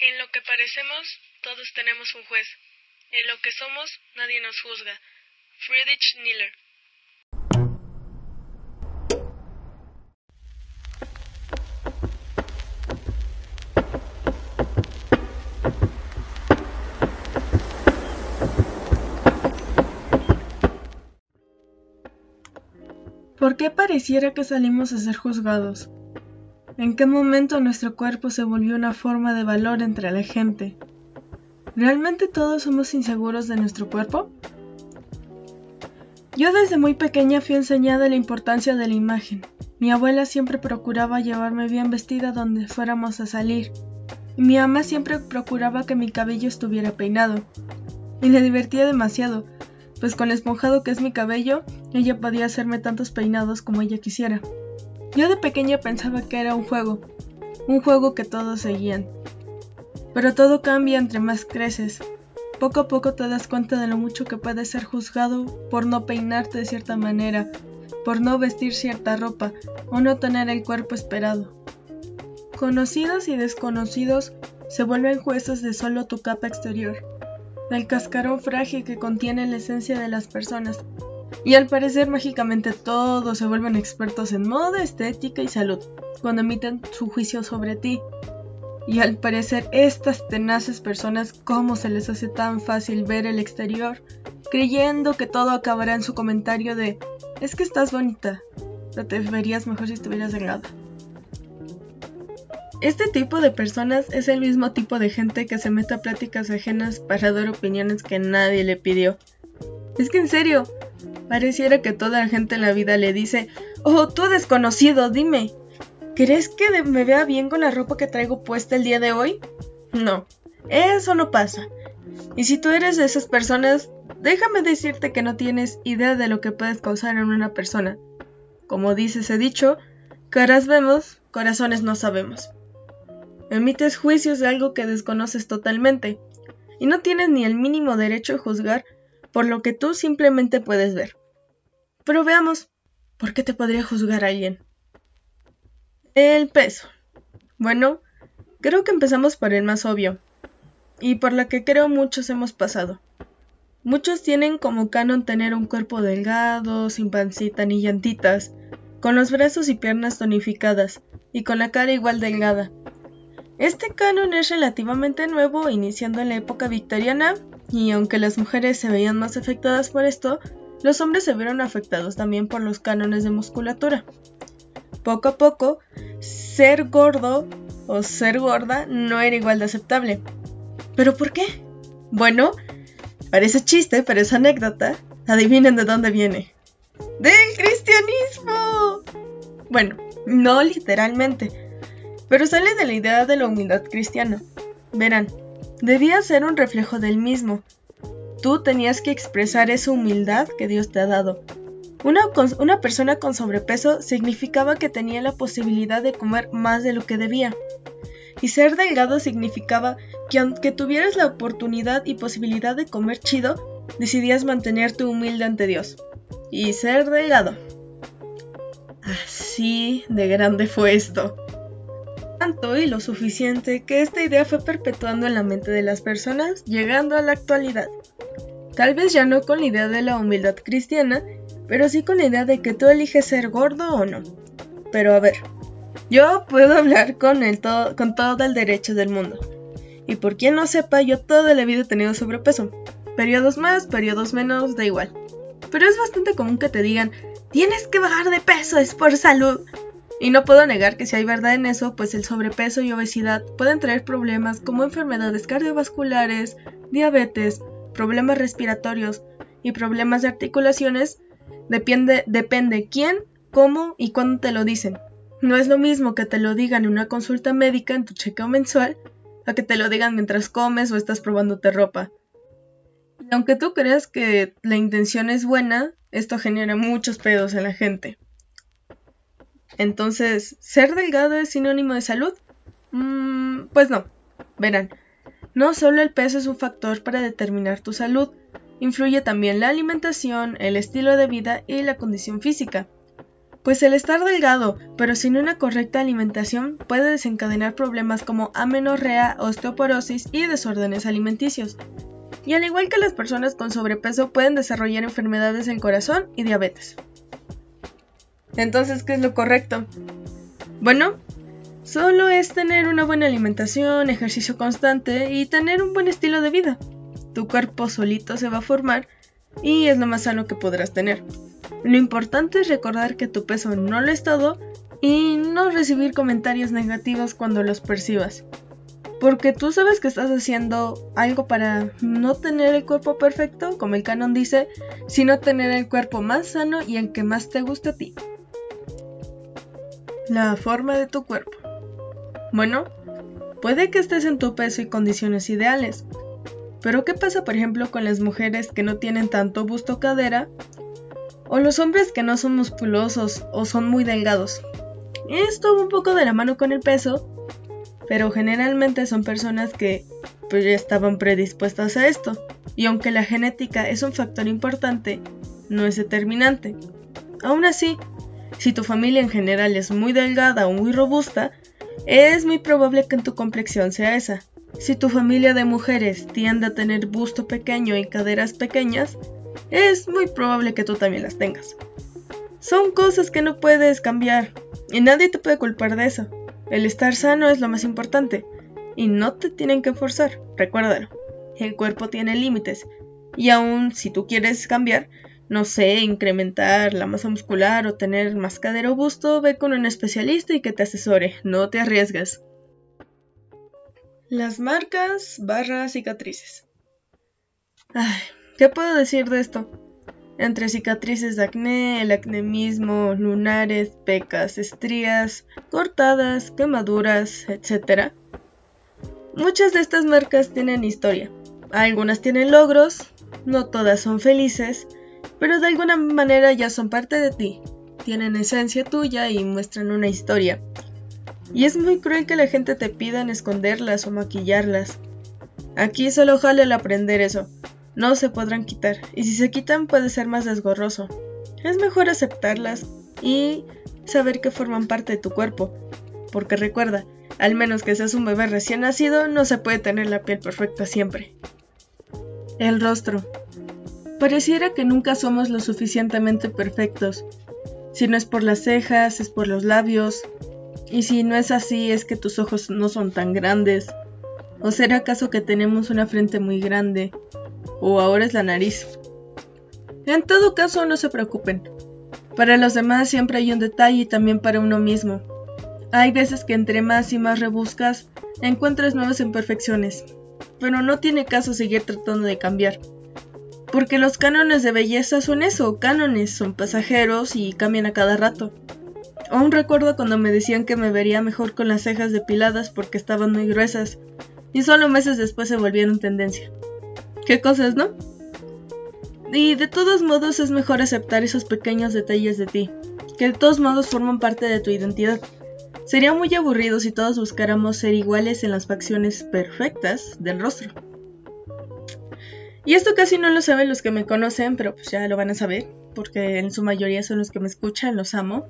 En lo que parecemos, todos tenemos un juez. En lo que somos, nadie nos juzga. Friedrich Nietzsche ¿Por qué pareciera que salimos a ser juzgados? ¿En qué momento nuestro cuerpo se volvió una forma de valor entre la gente? ¿Realmente todos somos inseguros de nuestro cuerpo? Yo desde muy pequeña fui enseñada la importancia de la imagen. Mi abuela siempre procuraba llevarme bien vestida donde fuéramos a salir. Y mi ama siempre procuraba que mi cabello estuviera peinado. Y le divertía demasiado, pues con lo esponjado que es mi cabello, ella podía hacerme tantos peinados como ella quisiera. Yo de pequeña pensaba que era un juego, un juego que todos seguían. Pero todo cambia entre más creces. Poco a poco te das cuenta de lo mucho que puedes ser juzgado por no peinarte de cierta manera, por no vestir cierta ropa o no tener el cuerpo esperado. Conocidos y desconocidos se vuelven jueces de solo tu capa exterior, del cascarón frágil que contiene la esencia de las personas, y al parecer mágicamente todos se vuelven expertos en moda, estética y salud cuando emiten su juicio sobre ti. Y al parecer estas tenaces personas, ¿cómo se les hace tan fácil ver el exterior? Creyendo que todo acabará en su comentario de, es que estás bonita, pero te verías mejor si estuvieras delgada. Este tipo de personas es el mismo tipo de gente que se mete a pláticas ajenas para dar opiniones que nadie le pidió. Es que en serio, Pareciera que toda la gente en la vida le dice, oh, tú desconocido, dime, ¿crees que me vea bien con la ropa que traigo puesta el día de hoy? No, eso no pasa. Y si tú eres de esas personas, déjame decirte que no tienes idea de lo que puedes causar en una persona. Como dice ese dicho, caras vemos, corazones no sabemos. Emites juicios de algo que desconoces totalmente, y no tienes ni el mínimo derecho a juzgar por lo que tú simplemente puedes ver. Pero veamos, ¿por qué te podría juzgar alguien? El peso. Bueno, creo que empezamos por el más obvio, y por la que creo muchos hemos pasado. Muchos tienen como canon tener un cuerpo delgado, sin pancita ni llantitas, con los brazos y piernas tonificadas, y con la cara igual delgada. Este canon es relativamente nuevo, iniciando en la época victoriana, y aunque las mujeres se veían más afectadas por esto, los hombres se vieron afectados también por los cánones de musculatura. Poco a poco, ser gordo o ser gorda no era igual de aceptable. ¿Pero por qué? Bueno, parece chiste, pero es anécdota. Adivinen de dónde viene. ¡Del cristianismo! Bueno, no literalmente, pero sale de la idea de la humildad cristiana. Verán, debía ser un reflejo del mismo, Tú tenías que expresar esa humildad que Dios te ha dado. Una, persona con sobrepeso significaba que tenía la posibilidad de comer más de lo que debía. Y ser delgado significaba que aunque tuvieras la oportunidad y posibilidad de comer chido, decidías mantenerte humilde ante Dios. Y ser delgado. Así de grande fue esto. Tanto y lo suficiente que esta idea fue perpetuando en la mente de las personas, llegando a la actualidad. Tal vez ya no con la idea de la humildad cristiana, pero sí con la idea de que tú eliges ser gordo o no. Pero a ver, yo puedo hablar con, el con todo el derecho del mundo. Y por quien no sepa, yo toda la vida he tenido sobrepeso. Periodos más, periodos menos, da igual. Pero es bastante común que te digan, tienes que bajar de peso, es por salud. Y no puedo negar que si hay verdad en eso, pues el sobrepeso y obesidad pueden traer problemas como enfermedades cardiovasculares, diabetes, problemas respiratorios y problemas de articulaciones, depende, quién, cómo y cuándo te lo dicen. No es lo mismo que te lo digan en una consulta médica en tu chequeo mensual a que te lo digan mientras comes o estás probándote ropa. Y aunque tú creas que la intención es buena, esto genera muchos pedos en la gente. Entonces, ¿ser delgado es sinónimo de salud? Mm, pues no. Verán, no solo el peso es un factor para determinar tu salud, influye también la alimentación, el estilo de vida y la condición física. Pues el estar delgado, pero sin una correcta alimentación, puede desencadenar problemas como amenorrea, osteoporosis y desórdenes alimenticios. Y al igual que las personas con sobrepeso pueden desarrollar enfermedades del corazón y diabetes. Entonces, ¿qué es lo correcto? Bueno, solo es tener una buena alimentación, ejercicio constante y tener un buen estilo de vida. Tu cuerpo solito se va a formar y es lo más sano que podrás tener. Lo importante es recordar que tu peso no lo es todo y no recibir comentarios negativos cuando los percibas. Porque tú sabes que estás haciendo algo para no tener el cuerpo perfecto, como el canon dice, sino tener el cuerpo más sano y el que más te guste a ti. La forma de tu cuerpo. Bueno, puede que estés en tu peso y condiciones ideales, pero ¿qué pasa por ejemplo con las mujeres que no tienen tanto busto cadera o los hombres que no son musculosos o son muy delgados. Esto va un poco de la mano con el peso, pero generalmente son personas que pues ya estaban predispuestas a esto. Y aunque la genética es un factor importante, no es determinante. Aún así, si tu familia en general es muy delgada o muy robusta, es muy probable que tu complexión sea esa. Si tu familia de mujeres tiende a tener busto pequeño y caderas pequeñas, es muy probable que tú también las tengas. Son cosas que no puedes cambiar y nadie te puede culpar de eso. El estar sano es lo más importante y no te tienen que forzar, recuérdalo. El cuerpo tiene límites y aun si tú quieres cambiar, no sé, incrementar la masa muscular o tener más cadera o busto, ve con un especialista y que te asesore, no te arriesgas. Las marcas barra cicatrices. Ay, ¿Qué puedo decir de esto? Entre cicatrices de acné, el acné mismo, lunares, pecas, estrías, cortadas, quemaduras, etc. Muchas de estas marcas tienen historia. Algunas tienen logros, no todas son felices, pero de alguna manera ya son parte de ti. Tienen esencia tuya y muestran una historia. Y es muy cruel que la gente te pida esconderlas o maquillarlas. Aquí solo jale el aprender eso no se podrán quitar, y si se quitan puede ser más desgorroso. Es mejor aceptarlas y saber que forman parte de tu cuerpo, porque recuerda, al menos que seas un bebé recién nacido, no se puede tener la piel perfecta siempre. El rostro. Pareciera que nunca somos lo suficientemente perfectos. Si no es por las cejas, es por los labios. Y si no es así, es que tus ojos no son tan grandes. ¿O será acaso que tenemos una frente muy grande? o ahora es la nariz. En todo caso, no se preocupen. Para los demás siempre hay un detalle y también para uno mismo. Hay veces que entre más y más rebuscas, encuentras nuevas imperfecciones, pero no tiene caso seguir tratando de cambiar. Porque los cánones de belleza son eso, cánones, son pasajeros y cambian a cada rato. Aún recuerdo cuando me decían que me vería mejor con las cejas depiladas porque estaban muy gruesas, y solo meses después se volvieron tendencia. ¿Qué cosas, no? Y de todos modos es mejor aceptar esos pequeños detalles de ti, que de todos modos forman parte de tu identidad. Sería muy aburrido si todos buscáramos ser iguales en las facciones perfectas del rostro. Y esto casi no lo saben los que me conocen, pero pues ya lo van a saber, porque en su mayoría son los que me escuchan, los amo.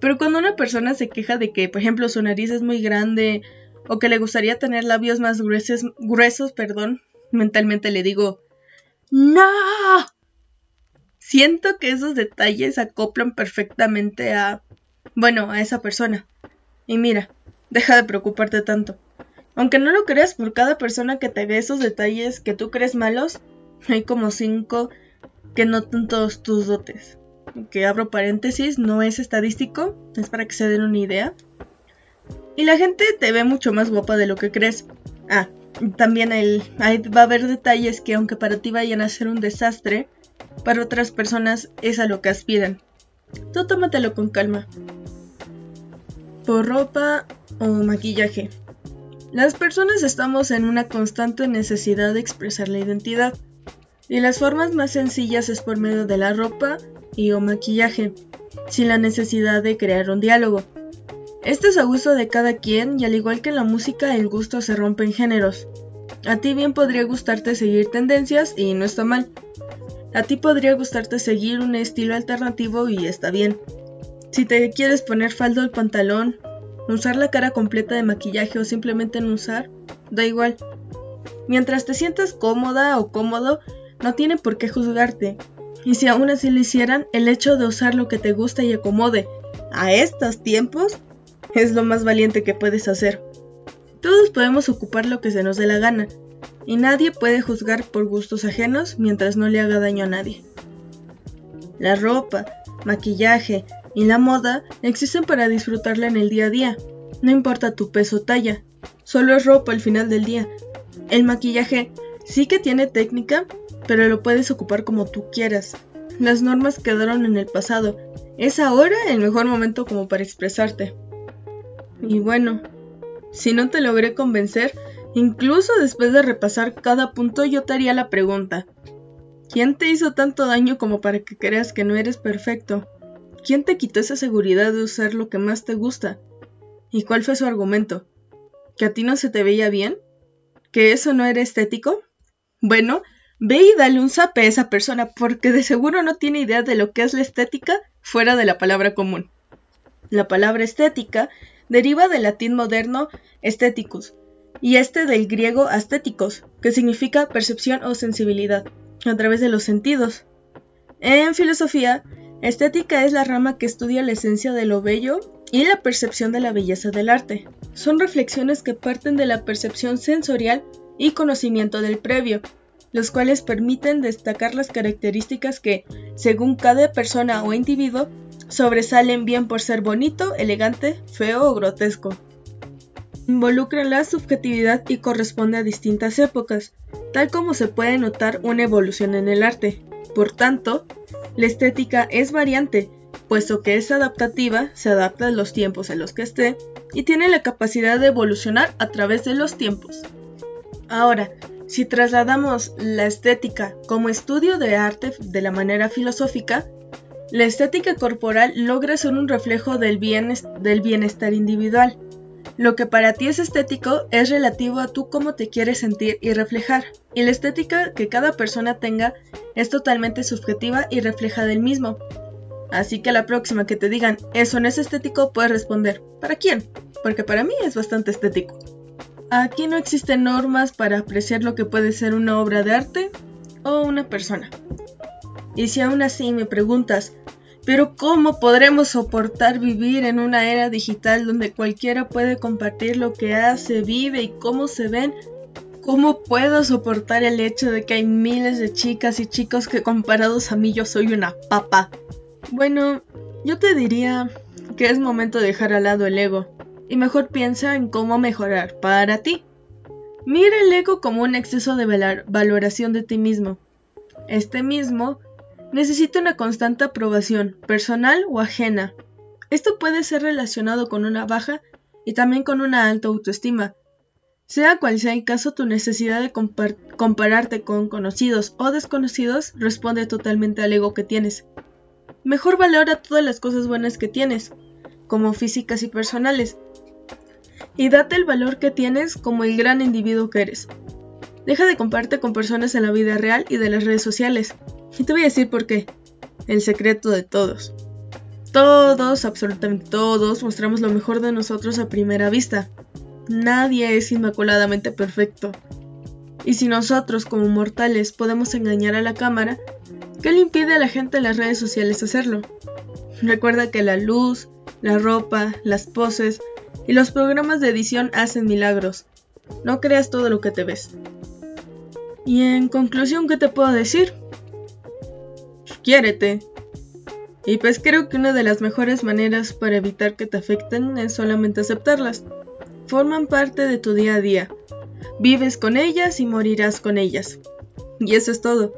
Pero cuando una persona se queja de que, por ejemplo, su nariz es muy grande o que le gustaría tener labios más gruesos, gruesos perdón, mentalmente le digo, ¡No! Siento que esos detalles acoplan perfectamente a... bueno, a esa persona. Y mira, deja de preocuparte tanto. Aunque no lo creas, por cada persona que te ve esos detalles que tú crees malos, hay como cinco que notan todos tus dotes. Que abro paréntesis, no es estadístico, es para que se den una idea. Y la gente te ve mucho más guapa de lo que crees. Ah, también el, va a haber detalles que aunque para ti vayan a ser un desastre, para otras personas es a lo que aspiran. Tú tómatelo con calma. Por ropa o maquillaje. Las personas estamos en una constante necesidad de expresar la identidad. Y las formas más sencillas es por medio de la ropa y o maquillaje, sin la necesidad de crear un diálogo. Este es a gusto de cada quien y al igual que en la música el gusto se rompe en géneros. A ti bien podría gustarte seguir tendencias y no está mal. A ti podría gustarte seguir un estilo alternativo y está bien. Si te quieres poner faldo el pantalón, usar la cara completa de maquillaje o simplemente no usar, da igual. Mientras te sientas cómoda o cómodo, no tiene por qué juzgarte. Y si aún así lo hicieran, el hecho de usar lo que te gusta y acomode a estos tiempos es lo más valiente que puedes hacer. Todos podemos ocupar lo que se nos dé la gana, y nadie puede juzgar por gustos ajenos mientras no le haga daño a nadie. La ropa, maquillaje y la moda existen para disfrutarla en el día a día, no importa tu peso o talla, solo es ropa al final del día. El maquillaje sí que tiene técnica, pero lo puedes ocupar como tú quieras. Las normas quedaron en el pasado, es ahora el mejor momento como para expresarte. Y bueno, si no te logré convencer, incluso después de repasar cada punto yo te haría la pregunta. ¿Quién te hizo tanto daño como para que creas que no eres perfecto? ¿Quién te quitó esa seguridad de usar lo que más te gusta? ¿Y cuál fue su argumento? ¿Que a ti no se te veía bien? ¿Que eso no era estético? Bueno, ve y dale un zape a esa persona porque de seguro no tiene idea de lo que es la estética fuera de la palabra común. La palabra estética deriva del latín moderno aestheticus y este del griego astéticos, que significa percepción o sensibilidad, a través de los sentidos. En filosofía, estética es la rama que estudia la esencia de lo bello y la percepción de la belleza del arte. Son reflexiones que parten de la percepción sensorial y conocimiento del previo, los cuales permiten destacar las características que, según cada persona o individuo, sobresalen bien por ser bonito, elegante, feo o grotesco. Involucra la subjetividad y corresponde a distintas épocas, tal como se puede notar una evolución en el arte. Por tanto, la estética es variante, puesto que es adaptativa, se adapta a los tiempos en los que esté y tiene la capacidad de evolucionar a través de los tiempos. Ahora, si trasladamos la estética como estudio de arte de la manera filosófica, la estética corporal logra ser un reflejo del, bienestar individual. Lo que para ti es estético es relativo a tú cómo te quieres sentir y reflejar, y la estética que cada persona tenga es totalmente subjetiva y refleja del mismo. Así que la próxima que te digan eso no es estético, puedes responder, ¿para quién? Porque para mí es bastante estético. Aquí no existen normas para apreciar lo que puede ser una obra de arte o una persona. Y si aún así me preguntas, pero ¿cómo podremos soportar vivir en una era digital donde cualquiera puede compartir lo que hace, vive y cómo se ven? ¿Cómo puedo soportar el hecho de que hay miles de chicas y chicos que comparados a mí yo soy una papa? Bueno, yo te diría que es momento de dejar al lado el ego y mejor piensa en cómo mejorar para ti. Mira el ego como un exceso de valoración de ti mismo. Este mismo necesita una constante aprobación, personal o ajena. Esto puede ser relacionado con una baja y también con una alta autoestima. Sea cual sea el caso, tu necesidad de compararte con conocidos o desconocidos responde totalmente al ego que tienes. Mejor valora todas las cosas buenas que tienes, como físicas y personales, y date el valor que tienes como el gran individuo que eres. Deja de compararte con personas en la vida real y de las redes sociales. Y te voy a decir por qué. El secreto de todos. Todos, absolutamente todos, mostramos lo mejor de nosotros a primera vista. Nadie es inmaculadamente perfecto. Y si nosotros como mortales podemos engañar a la cámara, ¿qué le impide a la gente en las redes sociales hacerlo? Recuerda que la luz, la ropa, las poses y los programas de edición hacen milagros. No creas todo lo que te ves. Y en conclusión, ¿qué te puedo decir? Quiérete. Y pues creo que una de las mejores maneras para evitar que te afecten es solamente aceptarlas. Forman parte de tu día a día. Vives con ellas y morirás con ellas. Y eso es todo.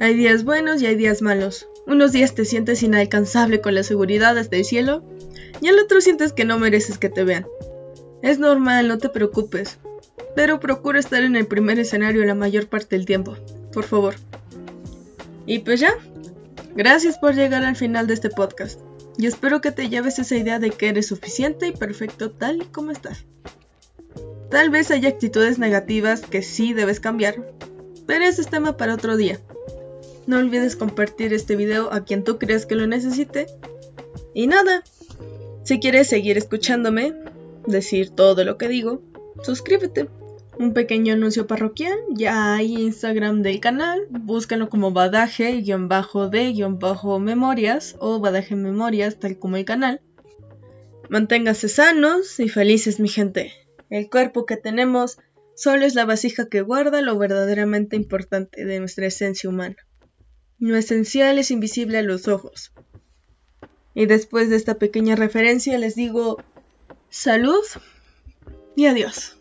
Hay días buenos y hay días malos. Unos días te sientes inalcanzable con la seguridad hasta el cielo y al otro sientes que no mereces que te vean. Es normal, no te preocupes, pero procura estar en el primer escenario la mayor parte del tiempo, por favor. Y pues ya, gracias por llegar al final de este podcast, y espero que te lleves esa idea de que eres suficiente y perfecto tal y como estás. Tal vez haya actitudes negativas que sí debes cambiar, pero ese es tema para otro día. No olvides compartir este video a quien tú creas que lo necesite Y nada, si quieres seguir escuchándome, decir todo lo que digo, suscríbete. Un pequeño anuncio parroquial, ya hay Instagram del canal, búscalo como badaje-de-memorias o badaje memorias, tal como el canal. Manténgase sanos y felices, mi gente. El cuerpo que tenemos solo es la vasija que guarda lo verdaderamente importante de nuestra esencia humana. Lo esencial es invisible a los ojos. Y después de esta pequeña referencia les digo salud y adiós.